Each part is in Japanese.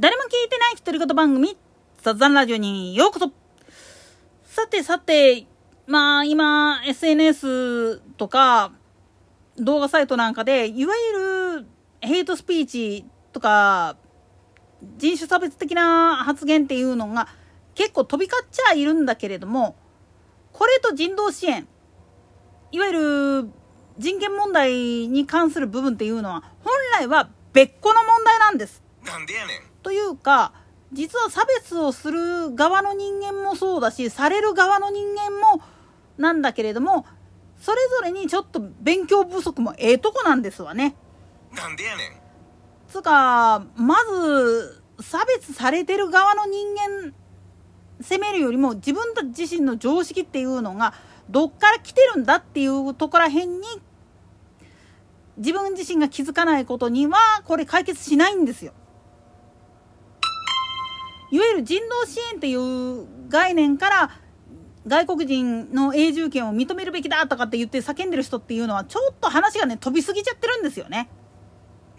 誰も聞いてない独り言番組、雑談ラジオにようこそさてさて、まあ今、SNS とか動画サイトなんかで、いわゆるヘイトスピーチとか、人種差別的な発言っていうのが結構飛び交っちゃいるんだけれども、これと人道支援、いわゆる人権問題に関する部分っていうのは、本来は別個の問題なんです。なんでやねん。というか、実は差別をする側の人間もそうだし、される側の人間もなんだけれども、それぞれにちょっと勉強不足もええとこなんですわね。なんでやねん。つか、まず、差別されてる側の人間責めるよりも自分たち自身の常識っていうのがどっから来てるんだっていうところらへんに自分自身が気づかないことにはこれ解決しないんですよ。いわゆる人道支援っていう概念から外国人の永住権を認めるべきだとかって言って叫んでる人っていうのはちょっと話がね飛びすぎちゃってるんですよね。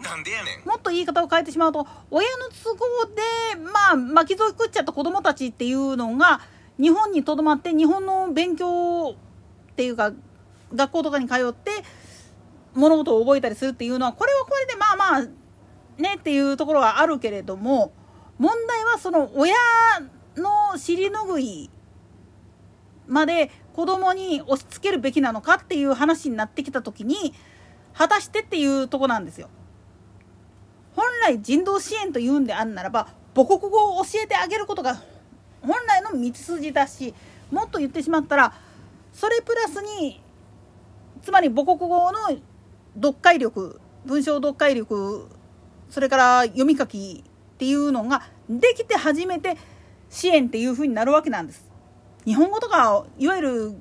なんでやねんもっと言い方を変えてしまうと親の都合でまあ巻き添え食っちゃった子供たちっていうのが日本にとどまって日本の勉強っていうか学校とかに通って物事を覚えたりするっていうのはこれはこれでまあまあねっていうところはあるけれども問題はその親の尻拭いまで子供に押し付けるべきなのかっていう話になってきた時に果たしてっていうとこなんですよ。本来人道支援というんであるならば母国語を教えてあげることが本来の道筋だしもっと言ってしまったらそれプラスにつまり母国語の読解力文章読解力それから読み書きっていうのができて初めて支援っていうふうになるわけなんです。日本語とかいわゆる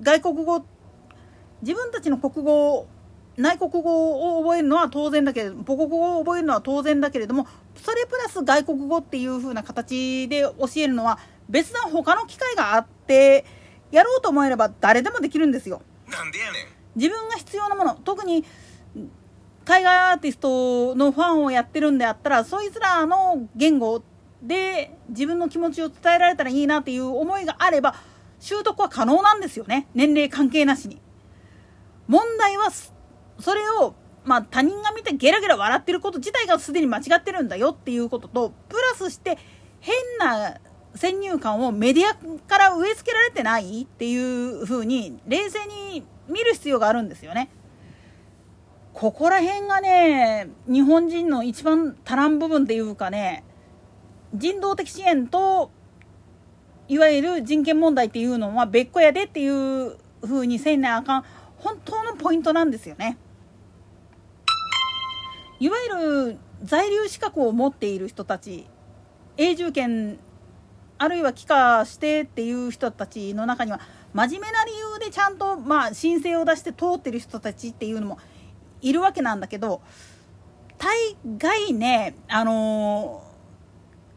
外国語自分たちの国語内国語を覚えるのは当然だけれども母国語を覚えるのは当然だけれどもそれプラス外国語っていう風な形で教えるのは別な他の機会があってやろうと思えれば誰でもできるんですよ。なんでやねん。自分が必要なもの特に海外アーティストのファンをやってるんであったらそいつらの言語で自分の気持ちを伝えられたらいいなっていう思いがあれば習得は可能なんですよね年齢関係なしに。問題はそれをまあ他人が見てゲラゲラ笑ってること自体がすでに間違ってるんだよっていうこととプラスして変な先入観をメディアから植え付けられてないっていうふうに冷静に見る必要があるんですよね。ここら辺がね日本人の一番足らん部分っていうかね人道的支援といわゆる人権問題っていうのは別個やでっていうふうにせんなあかん本当のポイントなんですよね。いわゆる在留資格を持っている人たち永住権あるいは帰化してっていう人たちの中には真面目な理由でちゃんとまあ申請を出して通ってる人たちっていうのもいるわけなんだけど大概ねあの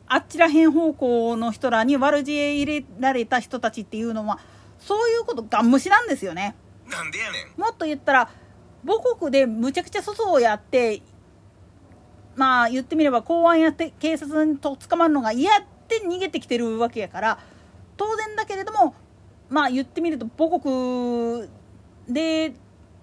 ー、あっちらへん方向の人らに悪知恵入れられた人たちっていうのはそういうことがん無視なんですよね。なんでやねんもっと言ったら母国でむちゃくちゃ粗相をやってまあ言ってみれば公安やって警察にと捕まるのが嫌って逃げてきてるわけやから当然だけれどもまあ言ってみると母国で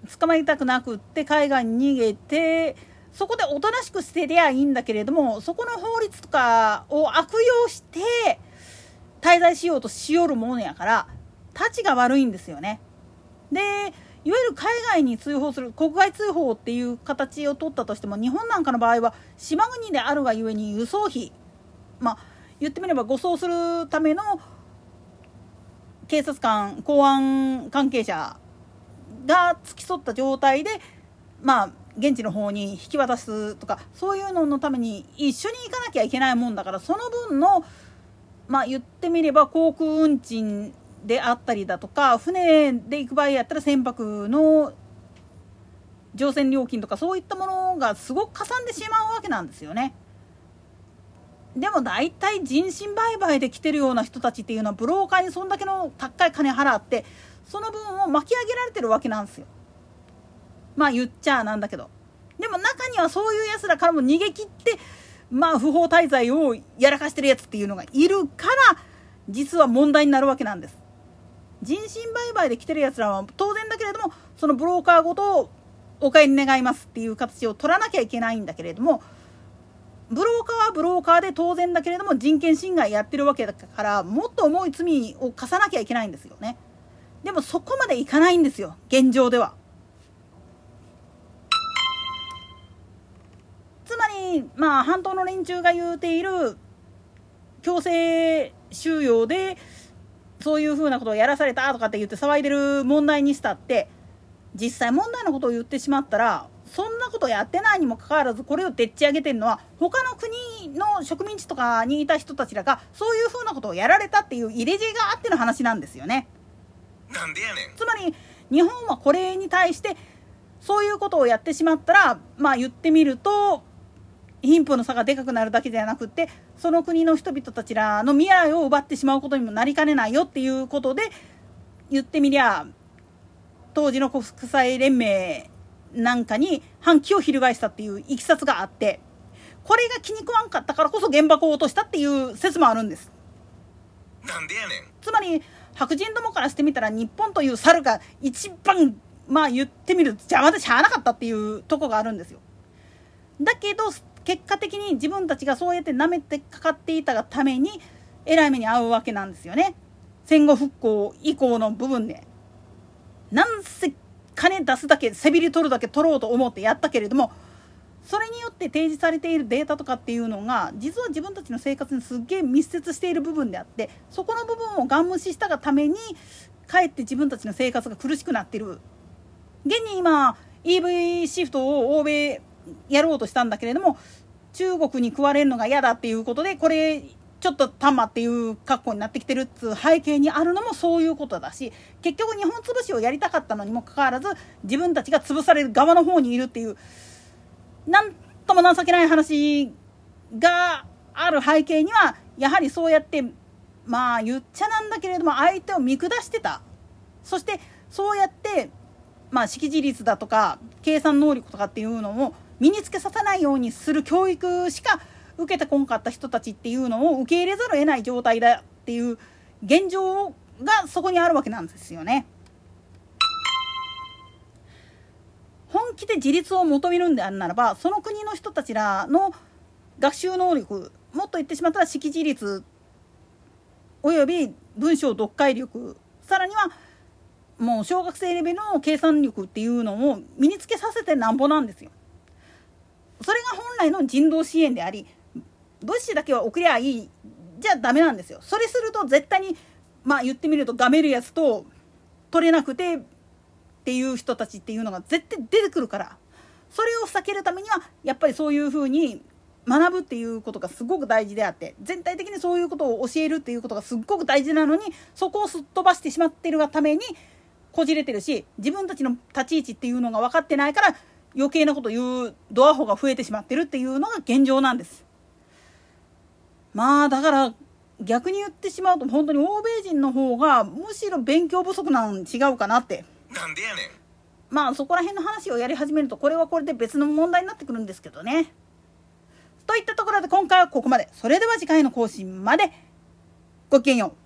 捕まりたくなくって海外に逃げてそこでおとなしく捨てりゃいいんだけれどもそこの法律とかを悪用して滞在しようとしよるものやからたちが悪いんですよね。でいわゆる海外に通報する国外通報っていう形を取ったとしても日本なんかの場合は島国であるがゆえに輸送費まあ言ってみれば護送するための警察官公安関係者が付き添った状態でまあ現地の方に引き渡すとかそういうののために一緒に行かなきゃいけないもんだからその分のまあ言ってみれば航空運賃であったりだとか船で行く場合やったら船舶の乗船料金とかそういったものがすごくかさんでしまうわけなんですよね。でも大体人身売買で来てるような人たちっていうのはブローカーにそんだけの高い金払ってその分を巻き上げられてるわけなんですよ。まあ言っちゃなんだけど。でも中にはそういうやつらからも逃げ切ってまあ不法滞在をやらかしてるやつっていうのがいるから実は問題になるわけなんです人身売買で来てるやつらは当然だけれどもそのブローカーごとお買い願いますっていう形を取らなきゃいけないんだけれどもブローカーはブローカーで当然だけれども人権侵害やってるわけだからもっと重い罪を課さなきゃいけないんですよねでもそこまでいかないんですよ現状ではつまりまあ半島の連中が言うている強制収容でそういうふうなことをやらされたとかって言って騒いでる問題にしたって実際問題のことを言ってしまったらそんなことやってないにもかかわらずこれをでっち上げてるのは他の国の植民地とかにいた人たちらがそういうふうなことをやられたっていう入れ知恵があっての話なんですよね。なんでやねん。つまり日本はこれに対してそういうことをやってしまったらまあ言ってみると貧富の差がでかくなるだけではなくてその国の人々たちらの未来を奪ってしまうことにもなりかねないよっていうことで言ってみりゃ当時の国際連盟なんかに反旗を翻したっていういきさつがあってこれが気に食わんかったからこそ原爆を落としたっていう説もあるんです。なんでやねん。つまり白人どもからしてみたら日本という猿が一番まあ言ってみると邪魔でしゃあなかったっていうとこがあるんですよ。だけど結果的に自分たちがそうやって舐めてかかっていたがためにえらい目に遭うわけなんですよね。戦後復興以降の部分で。なんせ金出すだけ背びり取るだけ取ろうと思ってやったけれどもそれにって提示されているデータとかっていうのが実は自分たちの生活にすっげえ密接している部分であってそこの部分をガン無視したがためにかえって自分たちの生活が苦しくなってる。現に今 EV シフトを欧米やろうとしたんだけれども中国に食われるのが嫌だっていうことでこれちょっとタマっていう格好になってきてるっつう背景にあるのもそういうことだし結局日本潰しをやりたかったのにもかかわらず自分たちが潰される側の方にいるっていうなんとも情けない話がある背景にはやはりそうやってまあ言っちゃなんだけれども相手を見下してたそしてそうやってまあ識字率だとか計算能力とかっていうのを身につけさせないようにする教育しか受けてこんかった人たちっていうのを受け入れざるを得ない状態だっていう現状がそこにあるわけなんですよね。本気で自立を求めるんであるならばその国の人たちらの学習能力もっと言ってしまったら識字率および文章読解力さらにはもう小学生レベルの計算力っていうのを身につけさせてなんぼなんですよ。それが本来の人道支援であり物資だけは送りゃいいじゃダメなんですよ。それすると絶対にまあ言ってみるとがめるやつと取れなくてっていう人たちっていうのが絶対出てくるからそれを避けるためにはやっぱりそういうふうに学ぶっていうことがすごく大事であって全体的にそういうことを教えるっていうことがすっごく大事なのにそこをすっ飛ばしてしまってるがためにこじれてるし自分たちの立ち位置っていうのが分かってないから余計なこと言うドアホが増えてしまってるっていうのが現状なんです。まあだから逆に言ってしまうと本当に欧米人の方がむしろ勉強不足なん違うかなってなんでやねんまあそこら辺の話をやり始めるとこれはこれで別の問題になってくるんですけどね。といったところで今回はここまで。それでは次回の更新までごきげんよう。